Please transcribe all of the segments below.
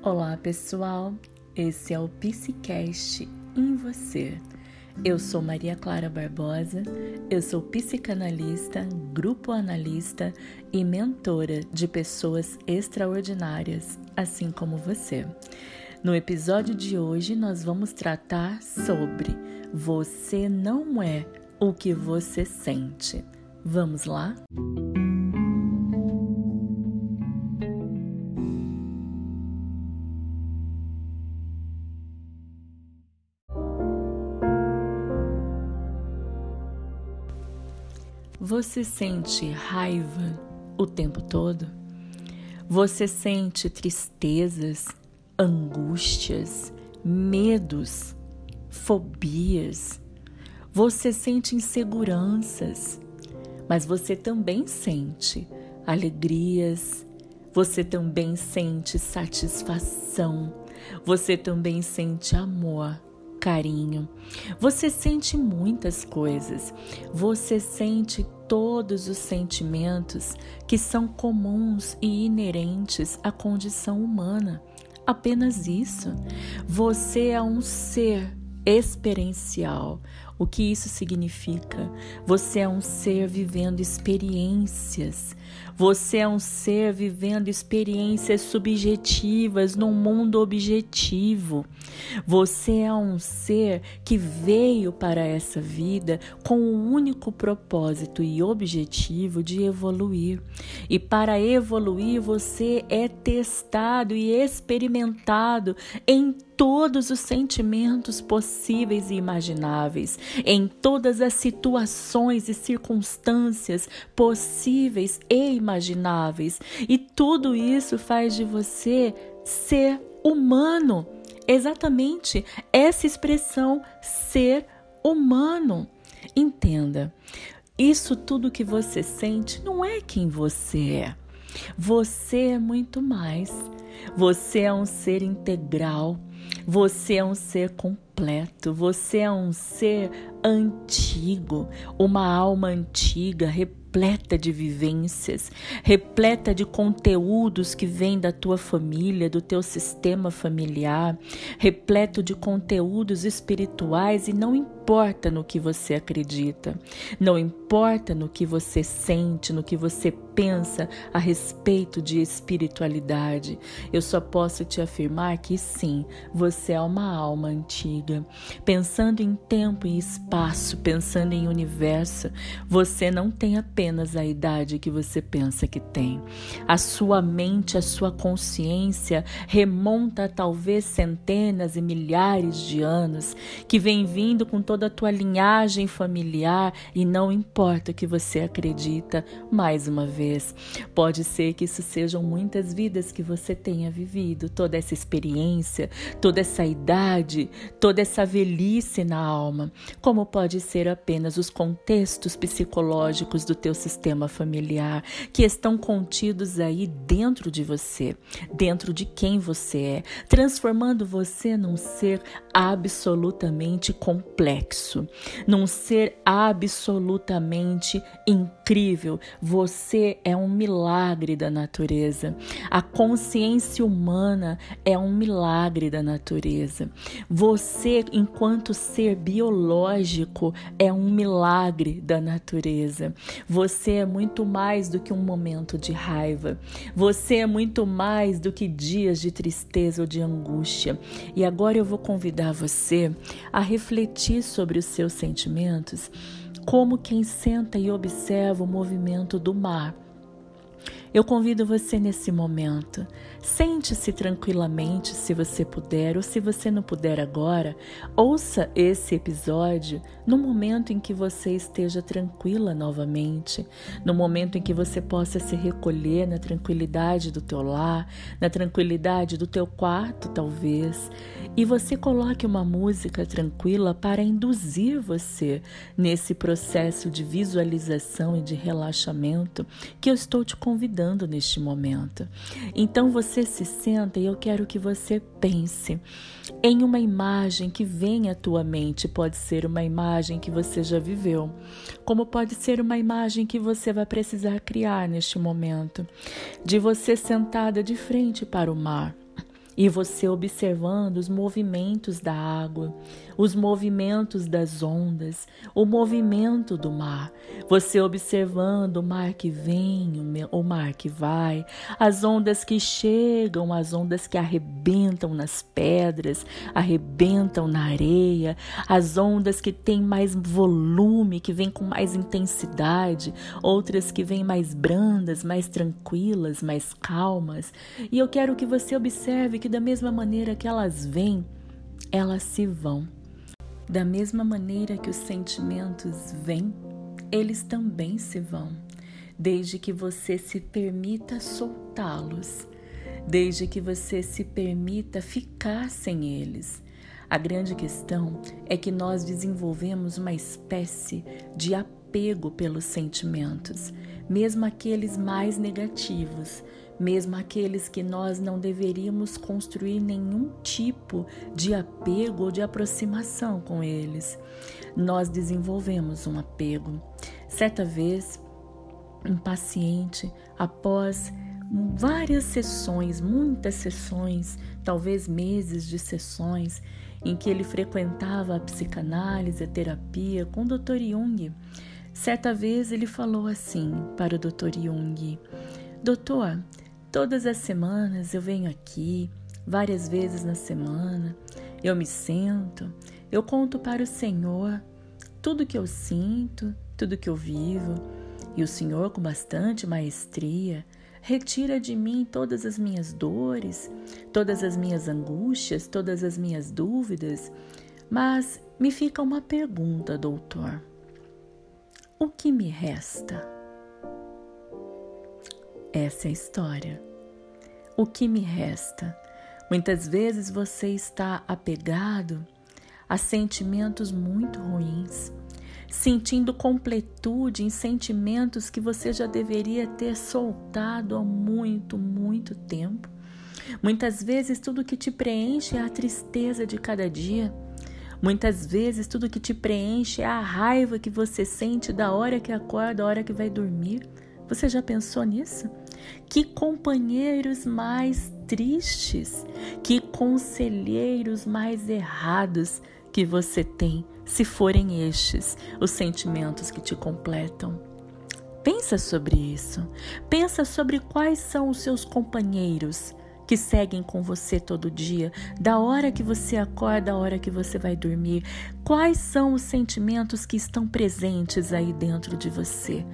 Olá pessoal, esse é o Psicast em você. Eu sou Maria Clara Barbosa, eu sou psicanalista, grupo analista e mentora de pessoas extraordinárias, assim como você. No episódio de hoje, nós vamos tratar sobre Você não é o que você sente. Vamos lá? Você sente raiva o tempo todo? Você sente tristezas, angústias, medos, fobias? Você sente inseguranças, mas você também sente alegrias, você também sente satisfação, você também sente amor carinho. Você sente muitas coisas. Você sente todos os sentimentos que são comuns e inerentes à condição humana. Apenas isso. Você é um ser experiencial. O que isso significa? Você é um ser vivendo experiências. Você é um ser vivendo experiências subjetivas num mundo objetivo. Você é um ser que veio para essa vida com o único propósito e objetivo de evoluir. E para evoluir, você é testado e experimentado em todos os sentimentos possíveis e imagináveis, em todas as situações e circunstâncias possíveis e imagináveis. E tudo isso faz de você ser humano. Exatamente essa expressão ser humano. Entenda, isso tudo que você sente não é quem você é. Você é muito mais. Você é um ser integral. Você é um ser completo, você é um ser antigo, uma alma antiga, repleta de vivências, repleta de conteúdos que vêm da tua família, do teu sistema familiar, repleto de conteúdos espirituais e não importa no que você acredita, não importa no que você sente, no que você pensa a respeito de espiritualidade. Eu só posso te afirmar que sim, você é uma alma antiga. Pensando em tempo e espaço, pensando em universo, você não tem apenas a idade que você pensa que tem. A sua mente, a sua consciência remonta a talvez centenas e milhares de anos que vem vindo com toda a tua linhagem familiar e não importa o que você acredita, mais uma vez. Pode ser que isso sejam muitas vidas que você tenha vivido, toda essa experiência, toda essa idade, toda essa velhice na alma, como pode ser apenas os contextos psicológicos do teu sistema familiar que estão contidos aí dentro de você, dentro de quem você é, transformando você num ser absolutamente complexo, num ser absolutamente incrível. Você é um milagre da natureza. A consciência humana é um milagre da natureza. Você, enquanto ser biológico, é um milagre da natureza. Você é muito mais do que um momento de raiva. Você é muito mais do que dias de tristeza ou de angústia. E agora eu vou convidar você a refletir sobre os seus sentimentos como quem senta e observa o movimento do mar. Eu convido você nesse momento. Sente-se tranquilamente se você puder, ou se você não puder agora, ouça esse episódio no momento em que você esteja tranquila novamente, no momento em que você possa se recolher na tranquilidade do teu lar, na tranquilidade do teu quarto, talvez, e você coloque uma música tranquila para induzir você nesse processo de visualização e de relaxamento que eu estou te convidando neste momento. Então você se senta e eu quero que você pense em uma imagem que vem à tua mente. Pode ser uma imagem que você já viveu, como pode ser uma imagem que você vai precisar criar neste momento, de você sentada de frente para o mar e você observando os movimentos da água, os movimentos das ondas, o movimento do mar, você observando o mar que vem, o mar que vai, as ondas que chegam, as ondas que arrebentam nas pedras, arrebentam na areia, as ondas que têm mais volume, que vêm com mais intensidade, outras que vêm mais brandas, mais tranquilas, mais calmas. E eu quero que você observe que da mesma maneira que elas vêm, elas se vão. Da mesma maneira que os sentimentos vêm, eles também se vão, desde que você se permita soltá-los, desde que você se permita ficar sem eles. A grande questão é que nós desenvolvemos uma espécie de apego pelos sentimentos, mesmo aqueles mais negativos, mesmo aqueles que nós não deveríamos construir nenhum tipo de apego ou de aproximação com eles. Nós desenvolvemos um apego. Certa vez, um paciente, após várias sessões, muitas sessões, talvez meses de sessões, em que ele frequentava a psicanálise, a terapia com o Dr. Jung. Certa vez ele falou assim para o Dr. Jung: Doutor, Todas as semanas eu venho aqui, várias vezes na semana, eu me sento, eu conto para o Senhor tudo que eu sinto, tudo que eu vivo, e o Senhor, com bastante maestria, retira de mim todas as minhas dores, todas as minhas angústias, todas as minhas dúvidas. Mas me fica uma pergunta, doutor: o que me resta? Essa é a história. O que me resta? Muitas vezes você está apegado a sentimentos muito ruins, sentindo completude em sentimentos que você já deveria ter soltado há muito, muito tempo. Muitas vezes tudo que te preenche é a tristeza de cada dia. Muitas vezes tudo que te preenche é a raiva que você sente da hora que acorda, da hora que vai dormir. Você já pensou nisso? Que companheiros mais tristes, que conselheiros mais errados que você tem, se forem estes os sentimentos que te completam. Pensa sobre isso. Pensa sobre quais são os seus companheiros que seguem com você todo dia, da hora que você acorda, da hora que você vai dormir. Quais são os sentimentos que estão presentes aí dentro de você?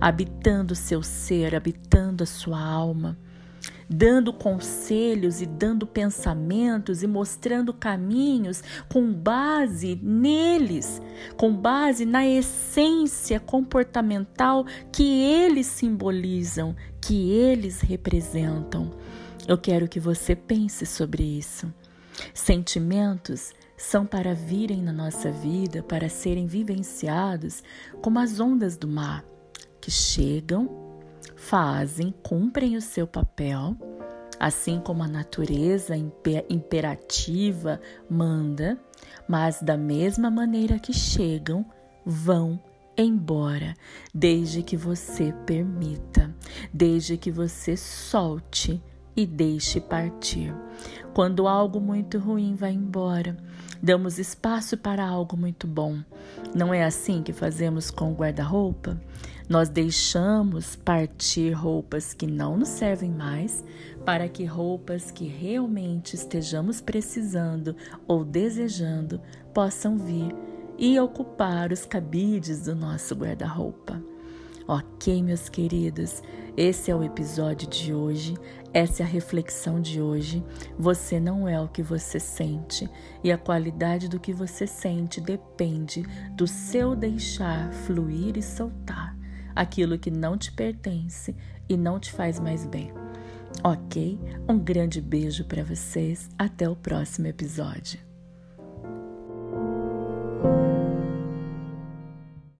Habitando o seu ser, habitando a sua alma, dando conselhos e dando pensamentos e mostrando caminhos com base neles, com base na essência comportamental que eles simbolizam, que eles representam. Eu quero que você pense sobre isso. Sentimentos são para virem na nossa vida, para serem vivenciados como as ondas do mar que chegam, fazem, cumprem o seu papel, assim como a natureza imperativa manda, mas da mesma maneira que chegam, vão embora, desde que você permita, desde que você solte e deixe partir. Quando algo muito ruim vai embora, damos espaço para algo muito bom. Não é assim que fazemos com o guarda-roupa? Nós deixamos partir roupas que não nos servem mais para que roupas que realmente estejamos precisando ou desejando possam vir e ocupar os cabides do nosso guarda-roupa. Ok, meus queridos, esse é o episódio de hoje, essa é a reflexão de hoje. Você não é o que você sente, e a qualidade do que você sente depende do seu deixar fluir e soltar aquilo que não te pertence e não te faz mais bem. Ok? Um grande beijo para vocês. Até o próximo episódio.